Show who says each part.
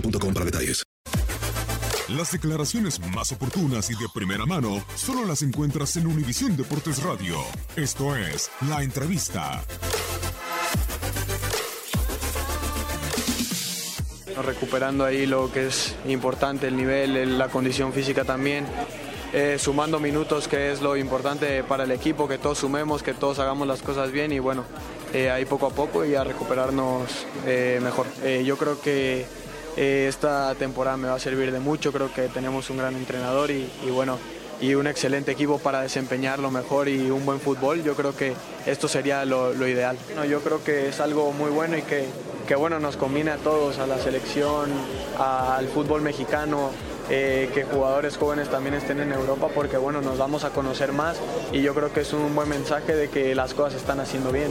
Speaker 1: boostmobile.com para detalles.
Speaker 2: Las declaraciones más oportunas y de primera mano solo las encuentras en Univisión Deportes Radio. Esto es La Entrevista.
Speaker 3: recuperando ahí lo que es importante, el nivel, el- la condición física también, eh, sumando minutos que es lo importante para el equipo, que todos sumemos, que todos hagamos las cosas bien y bueno, eh, ahí poco a poco y a recuperarnos eh, mejor. Eh, yo creo que eh, esta temporada me va a servir de mucho, creo que tenemos un gran entrenador y, bueno, y un excelente equipo para desempeñarlo mejor y un buen fútbol, yo creo que esto sería lo, lo ideal. No, yo creo que es algo muy bueno y que, bueno, nos combina a todos, a la selección, al fútbol mexicano, eh, que jugadores jóvenes también estén en Europa porque bueno, nos vamos a conocer más y yo creo que es un buen mensaje de que las cosas se están haciendo bien.